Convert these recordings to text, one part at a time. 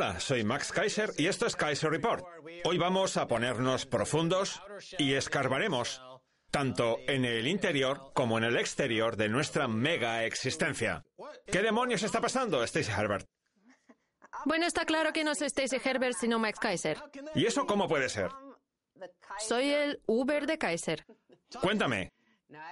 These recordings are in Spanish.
Hola, soy Max Kaiser y esto es Kaiser Report. Hoy vamos a ponernos profundos y escarbaremos tanto en el interior como en el exterior de nuestra mega existencia. ¿Qué demonios está pasando, Stacy Herbert? Bueno, está claro que no soy Stacy Herbert, sino Max Kaiser. ¿Y eso cómo puede ser? Soy el Uber de Kaiser. Cuéntame.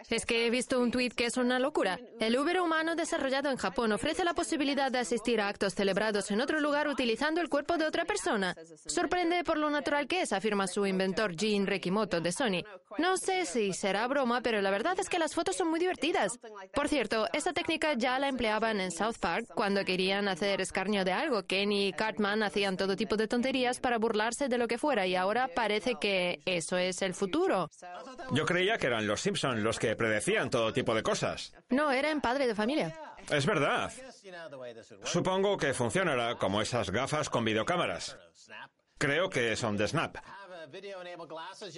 Es que he visto un tuit que es una locura. El Uber humano desarrollado en Japón ofrece la posibilidad de asistir a actos celebrados en otro lugar utilizando el cuerpo de otra persona. Sorprende por lo natural que es, afirma su inventor Jin Rekimoto de Sony. No sé si será broma, pero la verdad es que las fotos son muy divertidas. Por cierto, esta técnica ya la empleaban en South Park cuando querían hacer escarnio de algo. Kenny y Cartman hacían todo tipo de tonterías para burlarse de lo que fuera y ahora parece que eso es el futuro. Yo creía que eran los Simpsons los que predecían todo tipo de cosas. No, era en padre de familia. Es verdad. Supongo que funcionará como esas gafas con videocámaras. Creo que son de Snap.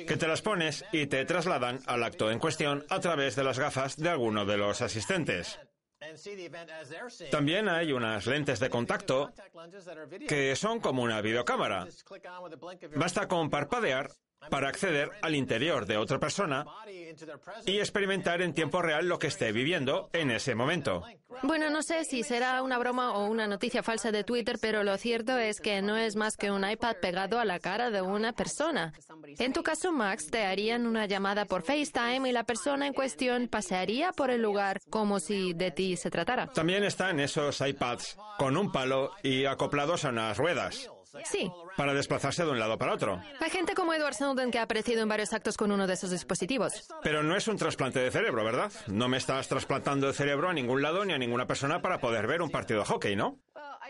Que te las pones y te trasladan al acto en cuestión a través de las gafas de alguno de los asistentes. También hay unas lentes de contacto que son como una videocámara. Basta con parpadear para acceder al interior de otra persona y experimentar en tiempo real lo que esté viviendo en ese momento. Bueno, no sé si será una broma o una noticia falsa de Twitter, pero lo cierto es que no es más que un iPad pegado a la cara de una persona. En tu caso, Max, te harían una llamada por FaceTime y la persona en cuestión pasearía por el lugar como si de ti se tratara. También están esos iPads con un palo y acoplados a unas ruedas. Sí. Para desplazarse de un lado para otro. Hay gente como Edward Snowden que ha aparecido en varios actos con uno de esos dispositivos. Pero no es un trasplante de cerebro, ¿verdad? No me estás trasplantando el cerebro a ningún lado ni a ninguna persona para poder ver un partido de hockey, ¿no?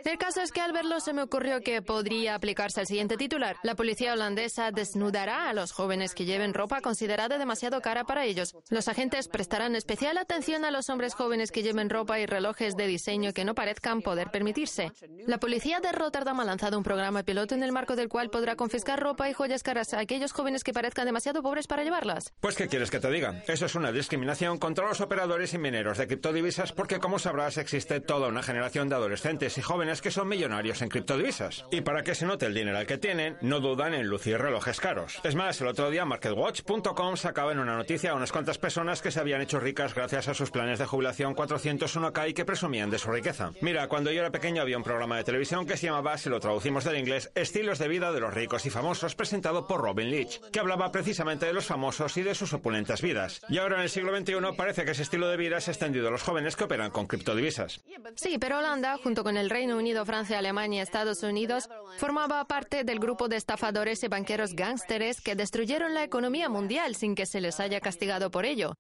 El caso es que al verlo se me ocurrió que podría aplicarse el siguiente titular. La policía holandesa desnudará a los jóvenes que lleven ropa considerada demasiado cara para ellos. Los agentes prestarán especial atención a los hombres jóvenes que lleven ropa y relojes de diseño que no parezcan poder permitirse. La policía de Rotterdam ha lanzado un programa piloto en el marco del cual podrá confiscar ropa y joyas caras a aquellos jóvenes que parezcan demasiado pobres para llevarlas. Pues, ¿qué quieres que te diga? Eso es una discriminación contra los operadores y mineros de criptodivisas porque, como sabrás, existe toda una generación de adolescentes y jóvenes que son millonarios en criptodivisas. Y para que se note el dinero que tienen, no dudan en lucir relojes caros. Es más, el otro día MarketWatch.com sacaba en una noticia a unas cuantas personas que se habían hecho ricas gracias a sus planes de jubilación 401k y que presumían de su riqueza. Mira, cuando yo era pequeño había un programa de televisión que se llamaba, si lo traducimos del inglés, Estilos de vida de los ricos y famosos, presentado por Robin Leach, que hablaba precisamente de los famosos y de sus opulentas vidas. Y ahora en el siglo XXI parece que ese estilo de vida se ha extendido a los jóvenes que operan con criptodivisas. Sí, pero Holanda, junto con el Reino Unido, Francia, Alemania y Estados Unidos, formaba parte del grupo de estafadores y banqueros gángsteres que destruyeron la economía mundial sin que se les haya castigado por ello.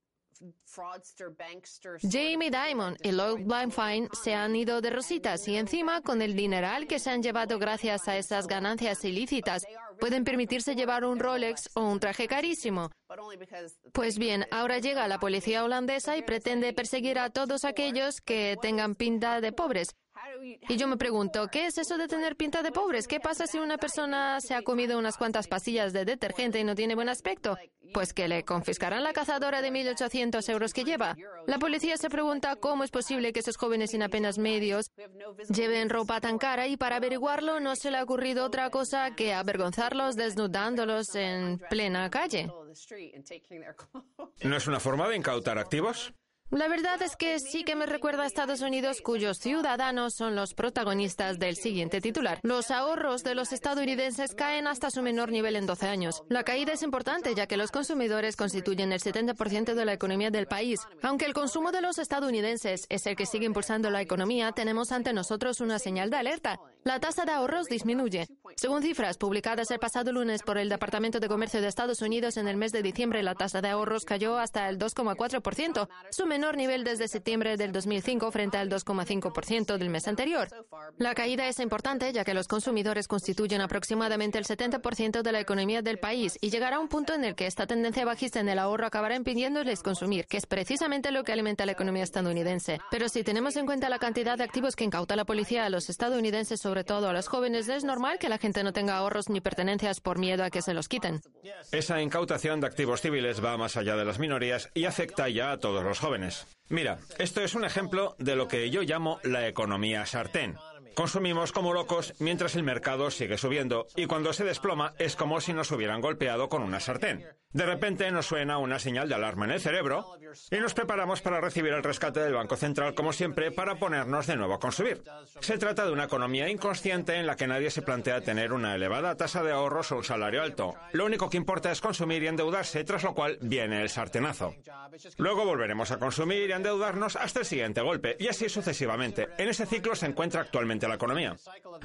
Jamie Dimon y Lloyd Blankfein se han ido de rositas y encima, con el dineral que se han llevado gracias a esas ganancias ilícitas, pueden permitirse llevar un Rolex o un traje carísimo. Pues bien, ahora llega la policía holandesa y pretende perseguir a todos aquellos que tengan pinta de pobres. Y yo me pregunto, ¿qué es eso de tener pinta de pobres? ¿Qué pasa si una persona se ha comido unas cuantas pastillas de detergente y no tiene buen aspecto? Pues que le confiscarán la cazadora de 1.800 euros que lleva. La policía se pregunta cómo es posible que esos jóvenes sin apenas medios lleven ropa tan cara y para averiguarlo no se le ha ocurrido otra cosa que avergonzarlos desnudándolos en plena calle. ¿No es una forma de incautar activos? La verdad es que sí que me recuerda a Estados Unidos cuyos ciudadanos son los protagonistas del siguiente titular. Los ahorros de los estadounidenses caen hasta su menor nivel en 12 años. La caída es importante ya que los consumidores constituyen el 70% de la economía del país. Aunque el consumo de los estadounidenses es el que sigue impulsando la economía, tenemos ante nosotros una señal de alerta. La tasa de ahorros disminuye. Según cifras publicadas el pasado lunes por el Departamento de Comercio de Estados Unidos en el mes de diciembre, la tasa de ahorros cayó hasta el 2,4%. Su menor nivel desde septiembre del 2005 frente al 2,5% del mes anterior. La caída es importante ya que los consumidores constituyen aproximadamente el 70% de la economía del país y llegará un punto en el que esta tendencia bajista en el ahorro acabará impidiéndoles consumir, que es precisamente lo que alimenta la economía estadounidense. Pero si tenemos en cuenta la cantidad de activos que incauta la policía a los estadounidenses, sobre todo a los jóvenes, es normal que la gente no tenga ahorros ni pertenencias por miedo a que se los quiten. Esa incautación de activos civiles va más allá de las minorías y afecta ya a todos los jóvenes. Mira, esto es un ejemplo de lo que yo llamo la economía sartén. Consumimos como locos mientras el mercado sigue subiendo y cuando se desploma es como si nos hubieran golpeado con una sartén. De repente nos suena una señal de alarma en el cerebro y nos preparamos para recibir el rescate del Banco Central como siempre para ponernos de nuevo a consumir. Se trata de una economía inconsciente en la que nadie se plantea tener una elevada tasa de ahorros o un salario alto. Lo único que importa es consumir y endeudarse, tras lo cual viene el sartenazo. Luego volveremos a consumir y endeudarnos hasta el siguiente golpe y así sucesivamente. En ese ciclo se encuentra actualmente la economía.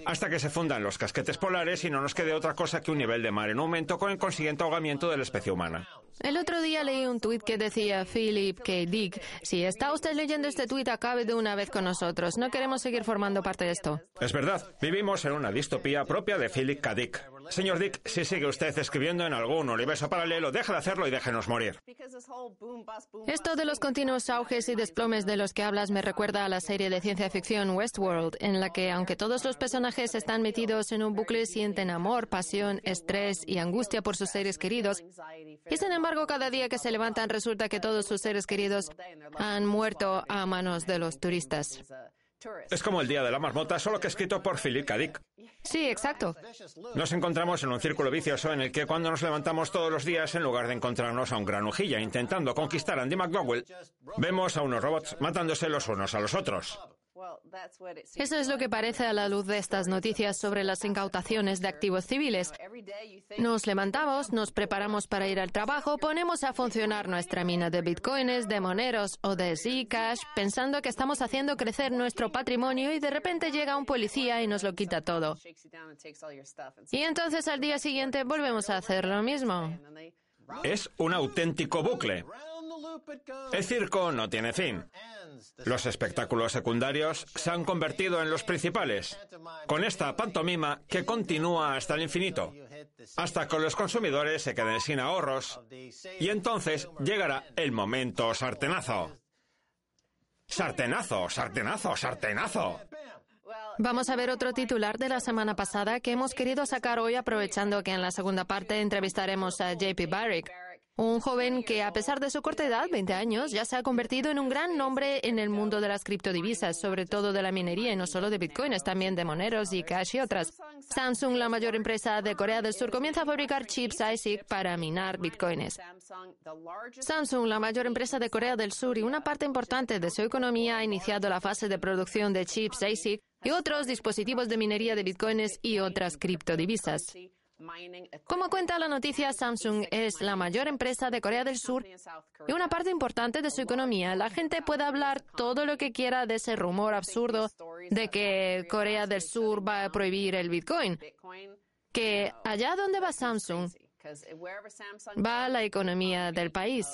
Hasta que se fundan los casquetes polares y no nos quede otra cosa que un nivel de mar en aumento con el consiguiente ahogamiento de la especie humana. El otro día leí un tuit que decía Philip K. Dick, si está usted leyendo este tuit, acabe de una vez con nosotros. No queremos seguir formando parte de esto. Es verdad, vivimos en una distopía propia de Philip K. Dick. Señor Dick, si sigue usted escribiendo en algún universo paralelo, deje de hacerlo y déjenos morir. Esto de los continuos auges y desplomes de los que hablas me recuerda a la serie de ciencia ficción Westworld, en la que, aunque todos los personajes están metidos en un bucle, sienten amor, pasión, estrés y angustia por sus seres queridos. Y sin embargo, cada día que se levantan resulta que todos sus seres queridos han muerto a manos de los turistas. Es como el Día de la Marmota, solo que escrito por Philip K. Dick. Sí, exacto. Nos encontramos en un círculo vicioso en el que cuando nos levantamos todos los días, en lugar de encontrarnos a un granujilla intentando conquistar a Andy McDowell, vemos a unos robots matándose los unos a los otros. Eso es lo que parece a la luz de estas noticias sobre las incautaciones de activos civiles. Nos levantamos, nos preparamos para ir al trabajo, ponemos a funcionar nuestra mina de bitcoins, de moneros o de Zcash, pensando que estamos haciendo crecer nuestro patrimonio y de repente llega un policía y nos lo quita todo. Y entonces al día siguiente volvemos a hacer lo mismo. Es un auténtico bucle. El circo no tiene fin. Los espectáculos secundarios se han convertido en los principales, con esta pantomima que continúa hasta el infinito, hasta que los consumidores se queden sin ahorros, y entonces llegará el momento sartenazo. Sartenazo, sartenazo, sartenazo. Vamos a ver otro titular de la semana pasada que hemos querido sacar hoy aprovechando que en la segunda parte entrevistaremos a JP Barrick. Un joven que, a pesar de su corta edad, 20 años, ya se ha convertido en un gran nombre en el mundo de las criptodivisas, sobre todo de la minería y no solo de bitcoins, también de moneros y cash y otras. Samsung, la mayor empresa de Corea del Sur, comienza a fabricar chips ASIC para minar bitcoins. Samsung, la mayor empresa de Corea del Sur y una parte importante de su economía, ha iniciado la fase de producción de chips ASIC y otros dispositivos de minería de bitcoins y otras criptodivisas. Como cuenta la noticia, Samsung es la mayor empresa de Corea del Sur y una parte importante de su economía. La gente puede hablar todo lo que quiera de ese rumor absurdo de que Corea del Sur va a prohibir el Bitcoin. Que allá donde va Samsung, va la economía del país.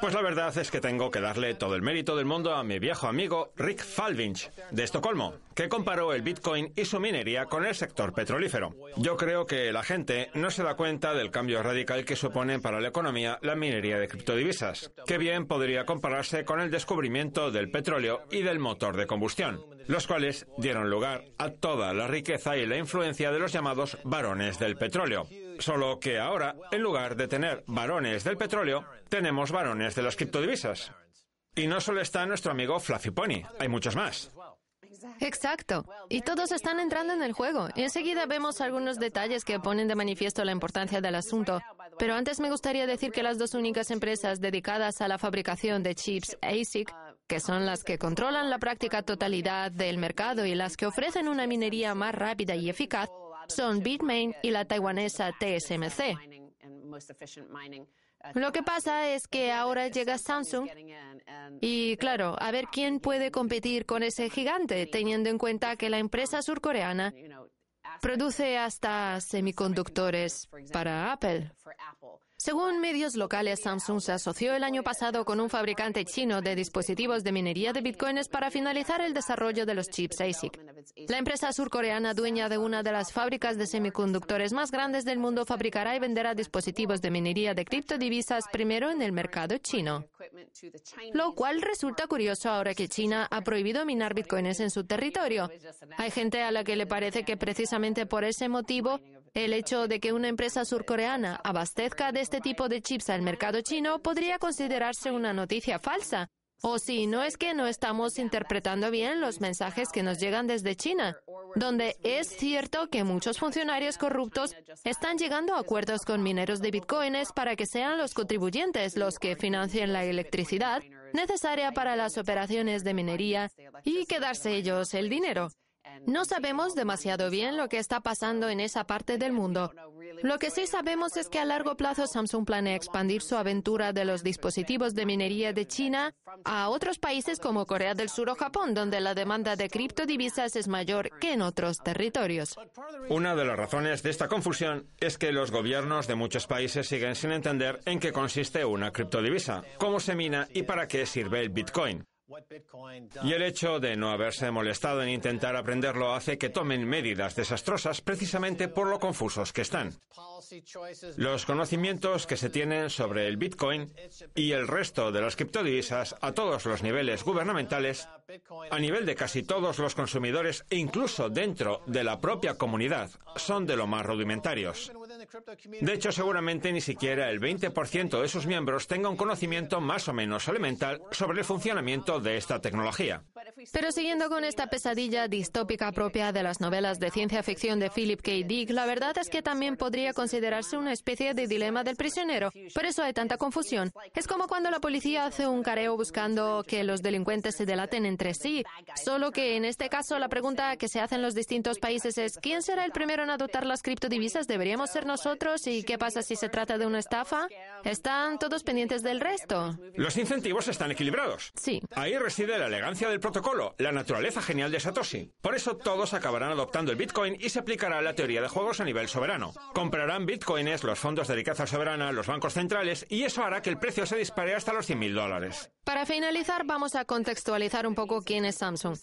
Pues la verdad es que tengo que darle todo el mérito del mundo a mi viejo amigo Rick Falvinch, de Estocolmo, que comparó el Bitcoin y su minería con el sector petrolífero. Yo creo que la gente no se da cuenta del cambio radical que supone para la economía la minería de criptodivisas, que bien podría compararse con el descubrimiento del petróleo y del motor de combustión, los cuales dieron lugar a toda la riqueza y la influencia de los llamados varones del petróleo. Solo que ahora, en lugar de tener varones del petróleo, tenemos varones de las criptodivisas. Y no solo está nuestro amigo Fluffy Pony, hay muchos más. Exacto. Y todos están entrando en el juego. Enseguida vemos algunos detalles que ponen de manifiesto la importancia del asunto. Pero antes me gustaría decir que las dos únicas empresas dedicadas a la fabricación de chips ASIC, que son las que controlan la práctica totalidad del mercado y las que ofrecen una minería más rápida y eficaz, son Bitmain y la taiwanesa TSMC. Lo que pasa es que ahora llega Samsung y, claro, a ver quién puede competir con ese gigante, teniendo en cuenta que la empresa surcoreana produce hasta semiconductores para Apple. Según medios locales, Samsung se asoció el año pasado con un fabricante chino de dispositivos de minería de bitcoins para finalizar el desarrollo de los chips ASIC. La empresa surcoreana, dueña de una de las fábricas de semiconductores más grandes del mundo, fabricará y venderá dispositivos de minería de criptodivisas primero en el mercado chino. Lo cual resulta curioso ahora que China ha prohibido minar bitcoins en su territorio. Hay gente a la que le parece que precisamente por ese motivo el hecho de que una empresa surcoreana abastezca de este tipo de chips al mercado chino podría considerarse una noticia falsa. O si no es que no estamos interpretando bien los mensajes que nos llegan desde China, donde es cierto que muchos funcionarios corruptos están llegando a acuerdos con mineros de bitcoins para que sean los contribuyentes los que financien la electricidad necesaria para las operaciones de minería y quedarse ellos el dinero. No sabemos demasiado bien lo que está pasando en esa parte del mundo. Lo que sí sabemos es que a largo plazo Samsung planea expandir su aventura de los dispositivos de minería de China a otros países como Corea del Sur o Japón, donde la demanda de criptodivisas es mayor que en otros territorios. Una de las razones de esta confusión es que los gobiernos de muchos países siguen sin entender en qué consiste una criptodivisa, cómo se mina y para qué sirve el Bitcoin. Y el hecho de no haberse molestado en intentar aprenderlo hace que tomen medidas desastrosas precisamente por lo confusos que están. Los conocimientos que se tienen sobre el Bitcoin y el resto de las criptodivisas a todos los niveles gubernamentales, a nivel de casi todos los consumidores e incluso dentro de la propia comunidad, son de lo más rudimentarios. De hecho, seguramente ni siquiera el 20% de sus miembros tenga un conocimiento más o menos elemental sobre el funcionamiento de esta tecnología. Pero siguiendo con esta pesadilla distópica propia de las novelas de ciencia ficción de Philip K. Dick, la verdad es que también podría considerarse una especie de dilema del prisionero. Por eso hay tanta confusión. Es como cuando la policía hace un careo buscando que los delincuentes se delaten entre sí. Solo que en este caso la pregunta que se hace en los distintos países es ¿quién será el primero en adoptar las criptodivisas? ¿Deberíamos ser nosotros? ¿Y qué pasa si se trata de una estafa? ¿Están todos pendientes del resto? Los incentivos están equilibrados. Sí. Ahí reside la elegancia del protocolo, la naturaleza genial de Satoshi. Por eso todos acabarán adoptando el Bitcoin y se aplicará la teoría de juegos a nivel soberano. Comprarán Bitcoins los fondos de riqueza soberana, los bancos centrales, y eso hará que el precio se dispare hasta los 100.000 dólares. Para finalizar, vamos a contextualizar un poco quién es Samsung.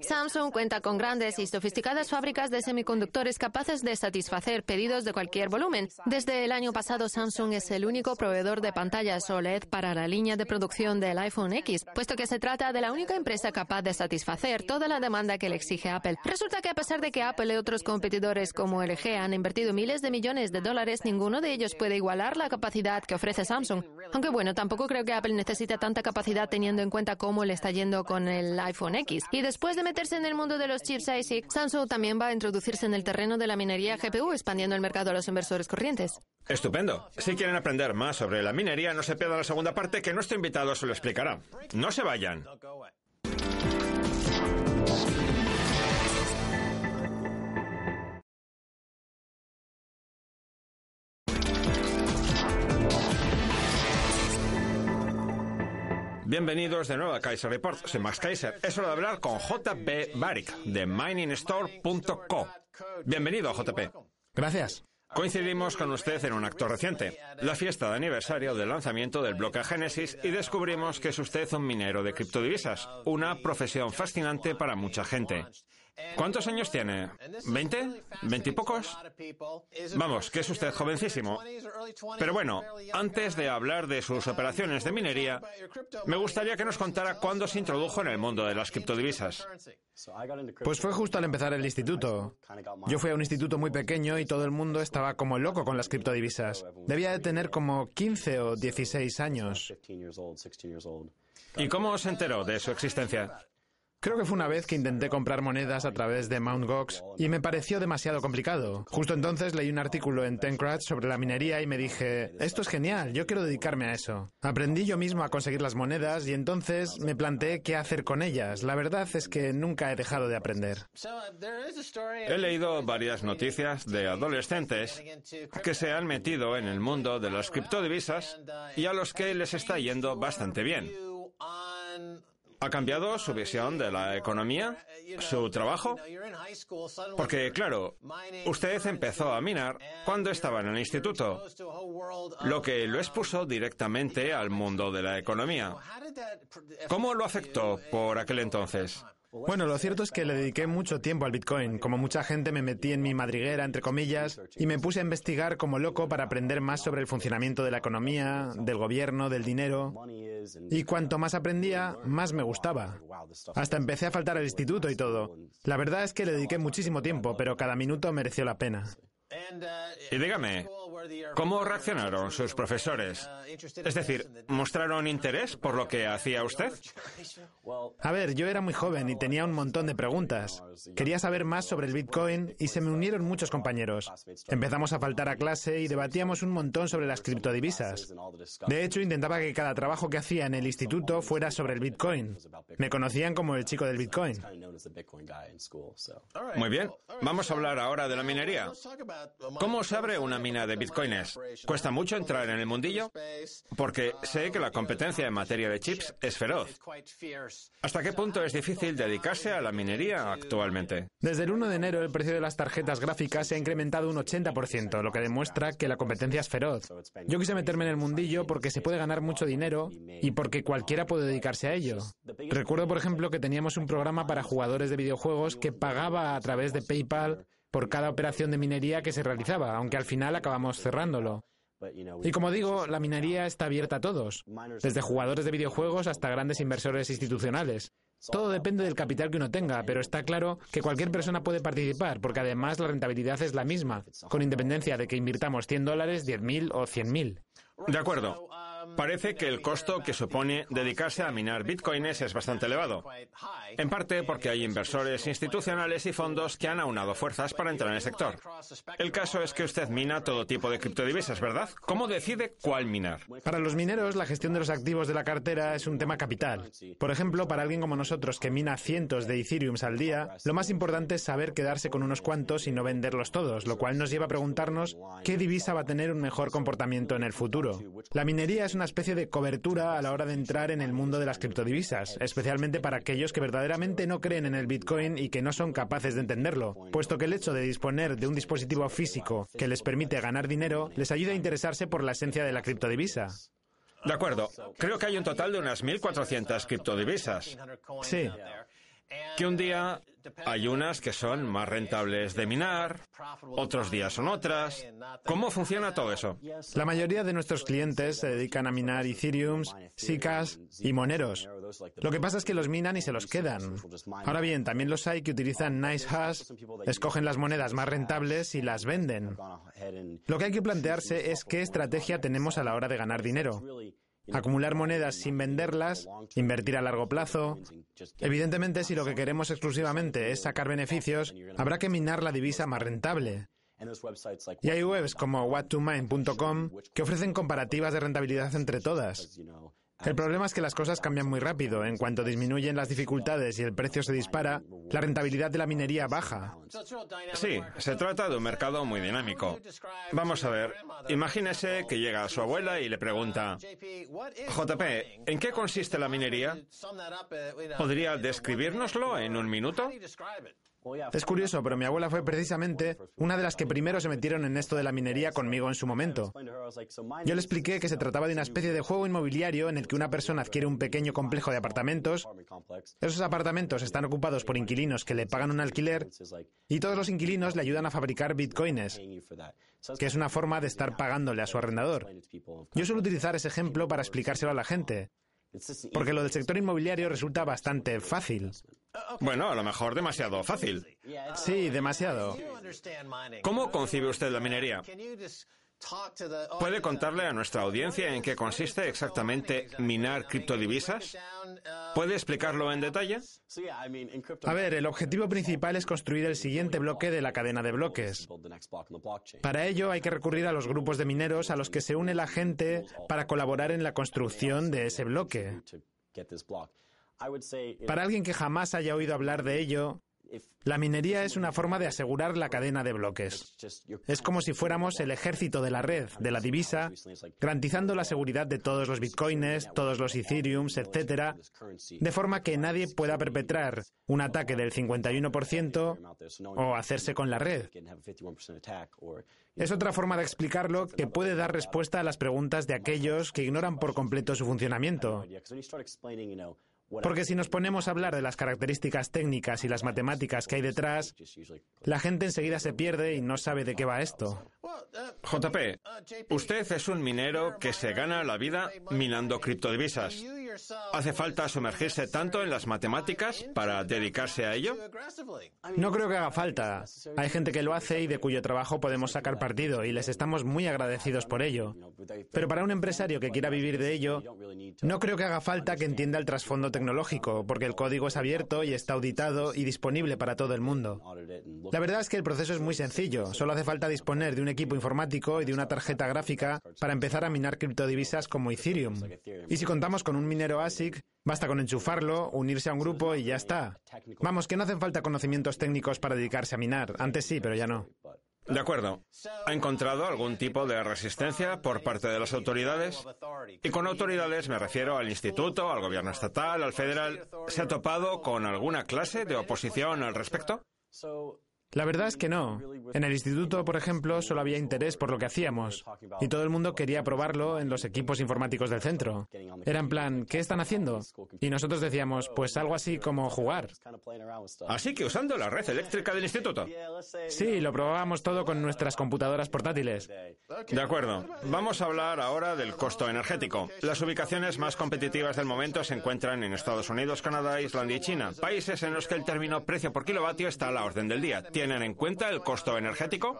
Samsung cuenta con grandes y sofisticadas fábricas de semiconductores capaces de satisfacer pedidos de cualquier volumen. Desde el año pasado, Samsung es el único proveedor de pantallas OLED para la línea de producción del iPhone X, puesto que se trata de la única empresa capaz de satisfacer toda la demanda que le exige Apple. Resulta que a pesar de que Apple y otros competidores como LG han invertido miles de millones de dólares, ninguno de ellos puede igualar la capacidad que ofrece Samsung. Aunque bueno, tampoco creo que Apple necesite tanta capacidad teniendo en cuenta cómo le está yendo con el iPhone X. Y después de meterse en el mundo de los chips ASIC, Samsung también va a introducirse en el terreno de la minería GPU, expandiendo el mercado a los inversores corrientes. Estupendo. Si quieren aprender más sobre la minería, no se pierdan la segunda parte que nuestro invitado se lo explicará. No se vayan. Bienvenidos de nuevo a Kaiser Report. Soy Max Kaiser. Es hora de hablar con JP Barik de miningstore.co. Bienvenido, JP. Gracias. Coincidimos con usted en un acto reciente, la fiesta de aniversario del lanzamiento del bloque Genesis, y descubrimos que es usted un minero de criptodivisas, una profesión fascinante para mucha gente. ¿Cuántos años tiene? ¿20? ¿20 y pocos? Vamos, que es usted jovencísimo. Pero bueno, antes de hablar de sus operaciones de minería, me gustaría que nos contara cuándo se introdujo en el mundo de las criptodivisas. Pues fue justo al empezar el instituto. Yo fui a un instituto muy pequeño y todo el mundo estaba como loco con las criptodivisas. Debía de tener como 15 o 16 años. ¿Y cómo se enteró de su existencia? Creo que fue una vez que intenté comprar monedas a través de Mt. Gox y me pareció demasiado complicado. Justo entonces leí un artículo en Tencratch sobre la minería y me dije, esto es genial, yo quiero dedicarme a eso. Aprendí yo mismo a conseguir las monedas y entonces me planteé qué hacer con ellas. La verdad es que nunca he dejado de aprender. He leído varias noticias de adolescentes que se han metido en el mundo de las criptodivisas y a los que les está yendo bastante bien. ¿Ha cambiado su visión de la economía? ¿Su trabajo? Porque, claro, usted empezó a minar cuando estaba en el instituto, lo que lo expuso directamente al mundo de la economía. ¿Cómo lo afectó por aquel entonces? Bueno, lo cierto es que le dediqué mucho tiempo al Bitcoin. Como mucha gente me metí en mi madriguera, entre comillas, y me puse a investigar como loco para aprender más sobre el funcionamiento de la economía, del gobierno, del dinero. Y cuanto más aprendía, más me gustaba. Hasta empecé a faltar al instituto y todo. La verdad es que le dediqué muchísimo tiempo, pero cada minuto mereció la pena. Y dígame, ¿cómo reaccionaron sus profesores? Es decir, ¿mostraron interés por lo que hacía usted? A ver, yo era muy joven y tenía un montón de preguntas. Quería saber más sobre el Bitcoin y se me unieron muchos compañeros. Empezamos a faltar a clase y debatíamos un montón sobre las criptodivisas. De hecho, intentaba que cada trabajo que hacía en el instituto fuera sobre el Bitcoin. Me conocían como el chico del Bitcoin. Muy bien, vamos a hablar ahora de la minería. ¿Cómo se abre una mina de ¿Cuesta mucho entrar en el mundillo? Porque sé que la competencia en materia de chips es feroz. ¿Hasta qué punto es difícil dedicarse a la minería actualmente? Desde el 1 de enero el precio de las tarjetas gráficas se ha incrementado un 80%, lo que demuestra que la competencia es feroz. Yo quise meterme en el mundillo porque se puede ganar mucho dinero y porque cualquiera puede dedicarse a ello. Recuerdo, por ejemplo, que teníamos un programa para jugadores de videojuegos que pagaba a través de PayPal por cada operación de minería que se realizaba, aunque al final acabamos cerrándolo. Y como digo, la minería está abierta a todos, desde jugadores de videojuegos hasta grandes inversores institucionales. Todo depende del capital que uno tenga, pero está claro que cualquier persona puede participar, porque además la rentabilidad es la misma, con independencia de que invirtamos 100 dólares, 10.000 o 100.000. De acuerdo. Parece que el costo que supone dedicarse a minar bitcoins es bastante elevado. En parte porque hay inversores institucionales y fondos que han aunado fuerzas para entrar en el sector. El caso es que usted mina todo tipo de criptodivisas, ¿verdad? ¿Cómo decide cuál minar? Para los mineros, la gestión de los activos de la cartera es un tema capital. Por ejemplo, para alguien como nosotros que mina cientos de Ethereum al día, lo más importante es saber quedarse con unos cuantos y no venderlos todos, lo cual nos lleva a preguntarnos qué divisa va a tener un mejor comportamiento en el futuro. La minería es una especie de cobertura a la hora de entrar en el mundo de las criptodivisas, especialmente para aquellos que verdaderamente no creen en el Bitcoin y que no son capaces de entenderlo, puesto que el hecho de disponer de un dispositivo físico que les permite ganar dinero les ayuda a interesarse por la esencia de la criptodivisa. De acuerdo. Creo que hay un total de unas 1.400 criptodivisas. Sí. Que un día hay unas que son más rentables de minar, otros días son otras. ¿Cómo funciona todo eso? La mayoría de nuestros clientes se dedican a minar Ethereum, SICAs y Moneros. Lo que pasa es que los minan y se los quedan. Ahora bien, también los hay que utilizan NiceHash, escogen las monedas más rentables y las venden. Lo que hay que plantearse es qué estrategia tenemos a la hora de ganar dinero. Acumular monedas sin venderlas, invertir a largo plazo. Evidentemente, si lo que queremos exclusivamente es sacar beneficios, habrá que minar la divisa más rentable. Y hay webs como what2mine.com que ofrecen comparativas de rentabilidad entre todas. El problema es que las cosas cambian muy rápido. En cuanto disminuyen las dificultades y el precio se dispara, la rentabilidad de la minería baja. Sí, se trata de un mercado muy dinámico. Vamos a ver, imagínese que llega su abuela y le pregunta, JP, ¿en qué consiste la minería? ¿Podría describirnoslo en un minuto? Es curioso, pero mi abuela fue precisamente una de las que primero se metieron en esto de la minería conmigo en su momento. Yo le expliqué que se trataba de una especie de juego inmobiliario en el que una persona adquiere un pequeño complejo de apartamentos. Esos apartamentos están ocupados por inquilinos que le pagan un alquiler y todos los inquilinos le ayudan a fabricar bitcoins, que es una forma de estar pagándole a su arrendador. Yo suelo utilizar ese ejemplo para explicárselo a la gente. Porque lo del sector inmobiliario resulta bastante fácil. Bueno, a lo mejor demasiado fácil. Sí, demasiado. ¿Cómo concibe usted la minería? ¿Puede contarle a nuestra audiencia en qué consiste exactamente minar criptodivisas? ¿Puede explicarlo en detalle? A ver, el objetivo principal es construir el siguiente bloque de la cadena de bloques. Para ello hay que recurrir a los grupos de mineros a los que se une la gente para colaborar en la construcción de ese bloque. Para alguien que jamás haya oído hablar de ello, la minería es una forma de asegurar la cadena de bloques. Es como si fuéramos el ejército de la red, de la divisa, garantizando la seguridad de todos los bitcoins, todos los ethereums, etc., de forma que nadie pueda perpetrar un ataque del 51% o hacerse con la red. Es otra forma de explicarlo que puede dar respuesta a las preguntas de aquellos que ignoran por completo su funcionamiento. Porque si nos ponemos a hablar de las características técnicas y las matemáticas que hay detrás, la gente enseguida se pierde y no sabe de qué va esto. JP, usted es un minero que se gana la vida minando criptodivisas. ¿Hace falta sumergirse tanto en las matemáticas para dedicarse a ello? No creo que haga falta. Hay gente que lo hace y de cuyo trabajo podemos sacar partido y les estamos muy agradecidos por ello. Pero para un empresario que quiera vivir de ello, no creo que haga falta que entienda el trasfondo tecnológico, porque el código es abierto y está auditado y disponible para todo el mundo. La verdad es que el proceso es muy sencillo. Solo hace falta disponer de un equipo informático y de una tarjeta gráfica para empezar a minar criptodivisas como Ethereum. Y si contamos con un basta con enchufarlo, unirse a un grupo y ya está. Vamos, que no hacen falta conocimientos técnicos para dedicarse a minar. Antes sí, pero ya no. De acuerdo. ¿Ha encontrado algún tipo de resistencia por parte de las autoridades? Y con autoridades me refiero al instituto, al gobierno estatal, al federal. ¿Se ha topado con alguna clase de oposición al respecto? La verdad es que no. En el instituto, por ejemplo, solo había interés por lo que hacíamos. Y todo el mundo quería probarlo en los equipos informáticos del centro. Era en plan, ¿qué están haciendo? Y nosotros decíamos, pues algo así como jugar. Así que usando la red eléctrica del instituto. Sí, lo probábamos todo con nuestras computadoras portátiles. De acuerdo. Vamos a hablar ahora del costo energético. Las ubicaciones más competitivas del momento se encuentran en Estados Unidos, Canadá, Islandia y China, países en los que el término precio por kilovatio está a la orden del día tienen en cuenta el costo energético?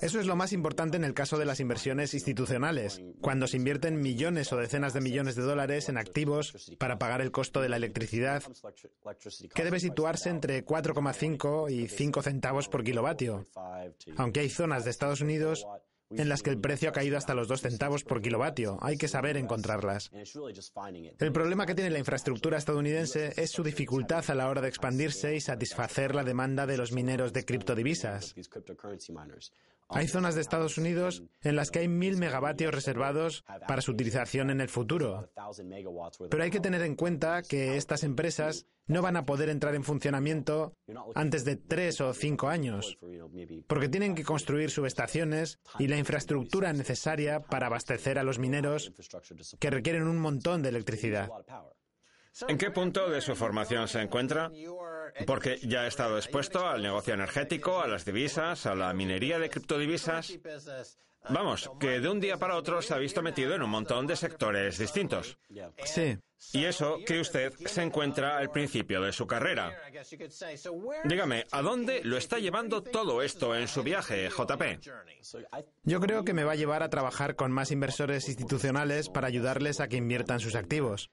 Eso es lo más importante en el caso de las inversiones institucionales, cuando se invierten millones o decenas de millones de dólares en activos para pagar el costo de la electricidad, que debe situarse entre 4,5 y 5 centavos por kilovatio, aunque hay zonas de Estados Unidos en las que el precio ha caído hasta los dos centavos por kilovatio. Hay que saber encontrarlas. El problema que tiene la infraestructura estadounidense es su dificultad a la hora de expandirse y satisfacer la demanda de los mineros de criptodivisas. Hay zonas de Estados Unidos en las que hay mil megavatios reservados para su utilización en el futuro. Pero hay que tener en cuenta que estas empresas no van a poder entrar en funcionamiento antes de tres o cinco años, porque tienen que construir subestaciones y la infraestructura necesaria para abastecer a los mineros que requieren un montón de electricidad. ¿En qué punto de su formación se encuentra? Porque ya ha estado expuesto al negocio energético, a las divisas, a la minería de criptodivisas. Vamos, que de un día para otro se ha visto metido en un montón de sectores distintos. Sí. Y eso que usted se encuentra al principio de su carrera. Dígame, ¿a dónde lo está llevando todo esto en su viaje, JP? Yo creo que me va a llevar a trabajar con más inversores institucionales para ayudarles a que inviertan sus activos.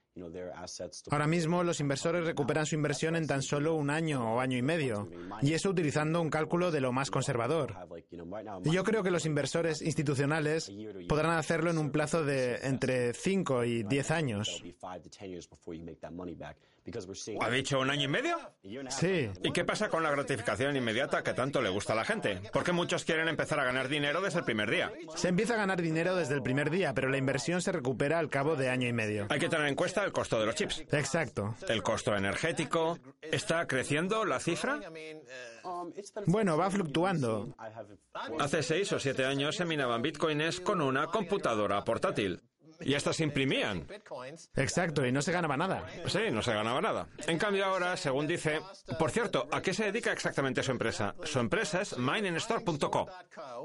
Ahora mismo los inversores recuperan su inversión en tan solo un año o año y medio, y eso utilizando un cálculo de lo más conservador. Y yo creo que los inversores institucionales podrán hacerlo en un plazo de entre 5 y 10 años. ¿Ha dicho un año y medio? Sí. ¿Y qué pasa con la gratificación inmediata que tanto le gusta a la gente? Porque muchos quieren empezar a ganar dinero desde el primer día. Se empieza a ganar dinero desde el primer día, pero la inversión se recupera al cabo de año y medio. Hay que tener en cuenta el costo de los chips. Exacto. El costo energético. ¿Está creciendo la cifra? Bueno, va fluctuando. Hace seis o siete años se minaban bitcoins con una computadora portátil. Y estas se imprimían. Exacto, y no se ganaba nada. Sí, no se ganaba nada. En cambio ahora, según dice... Por cierto, ¿a qué se dedica exactamente su empresa? Su empresa es miningstore.co.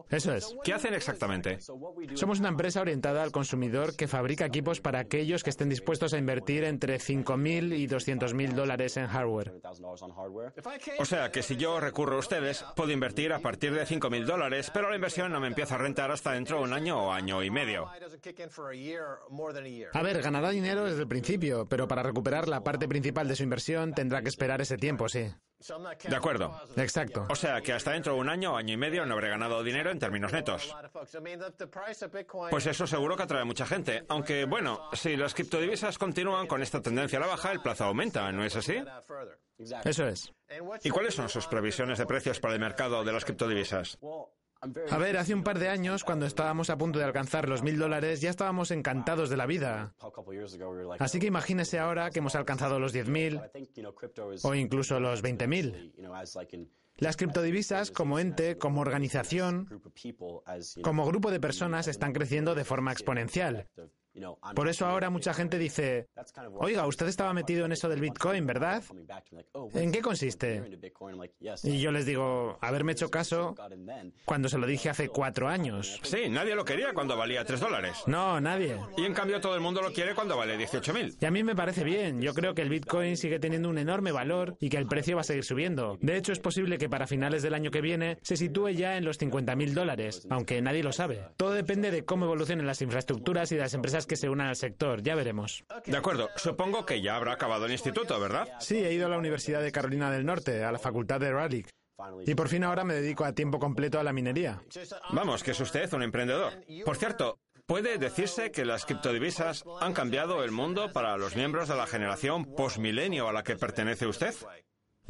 Eso es. ¿Qué hacen exactamente? Somos una empresa orientada al consumidor que fabrica equipos para aquellos que estén dispuestos a invertir entre 5.000 y 200.000 dólares en hardware. O sea que si yo recurro a ustedes, puedo invertir a partir de 5.000 dólares, pero la inversión no me empieza a rentar hasta dentro de un año o año y medio. A ver, ganará dinero desde el principio, pero para recuperar la parte principal de su inversión tendrá que esperar ese tiempo, sí. De acuerdo. Exacto. O sea que hasta dentro de un año o año y medio no habré ganado dinero en términos netos. Pues eso seguro que atrae a mucha gente. Aunque, bueno, si las criptodivisas continúan con esta tendencia a la baja, el plazo aumenta, ¿no es así? Eso es. ¿Y cuáles son sus previsiones de precios para el mercado de las criptodivisas? A ver, hace un par de años, cuando estábamos a punto de alcanzar los mil dólares, ya estábamos encantados de la vida. Así que imagínese ahora que hemos alcanzado los diez mil o incluso los veinte mil. Las criptodivisas, como ente, como organización, como grupo de personas, están creciendo de forma exponencial. Por eso ahora mucha gente dice, oiga, usted estaba metido en eso del Bitcoin, ¿verdad? ¿En qué consiste? Y yo les digo, haberme hecho caso cuando se lo dije hace cuatro años. Sí, nadie lo quería cuando valía tres dólares. No, nadie. Y en cambio todo el mundo lo quiere cuando vale 18.000. Y a mí me parece bien. Yo creo que el Bitcoin sigue teniendo un enorme valor y que el precio va a seguir subiendo. De hecho, es posible que para finales del año que viene se sitúe ya en los 50.000 dólares, aunque nadie lo sabe. Todo depende de cómo evolucionen las infraestructuras y las empresas que se unan al sector. Ya veremos. De acuerdo, supongo que ya habrá acabado el instituto, ¿verdad? Sí, he ido a la Universidad de Carolina del Norte, a la Facultad de Raleigh. Y por fin ahora me dedico a tiempo completo a la minería. Vamos, que es usted un emprendedor. Por cierto, ¿puede decirse que las criptodivisas han cambiado el mundo para los miembros de la generación postmilenio a la que pertenece usted?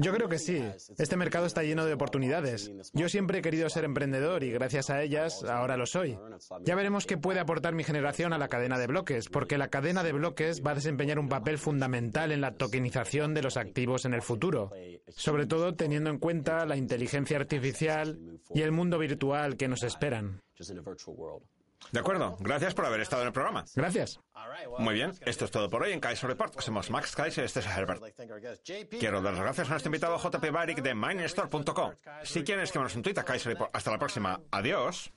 Yo creo que sí. Este mercado está lleno de oportunidades. Yo siempre he querido ser emprendedor y gracias a ellas ahora lo soy. Ya veremos qué puede aportar mi generación a la cadena de bloques, porque la cadena de bloques va a desempeñar un papel fundamental en la tokenización de los activos en el futuro, sobre todo teniendo en cuenta la inteligencia artificial y el mundo virtual que nos esperan. De acuerdo, gracias por haber estado en el programa. Gracias. Muy bien, esto es todo por hoy en Kaiser Report. Somos Max Kaiser, este es Herbert. Quiero dar las gracias a nuestro invitado JP Barik de Minestore.com. Si quieren, escribirnos un tweet a Kaiser Report. Hasta la próxima. Adiós.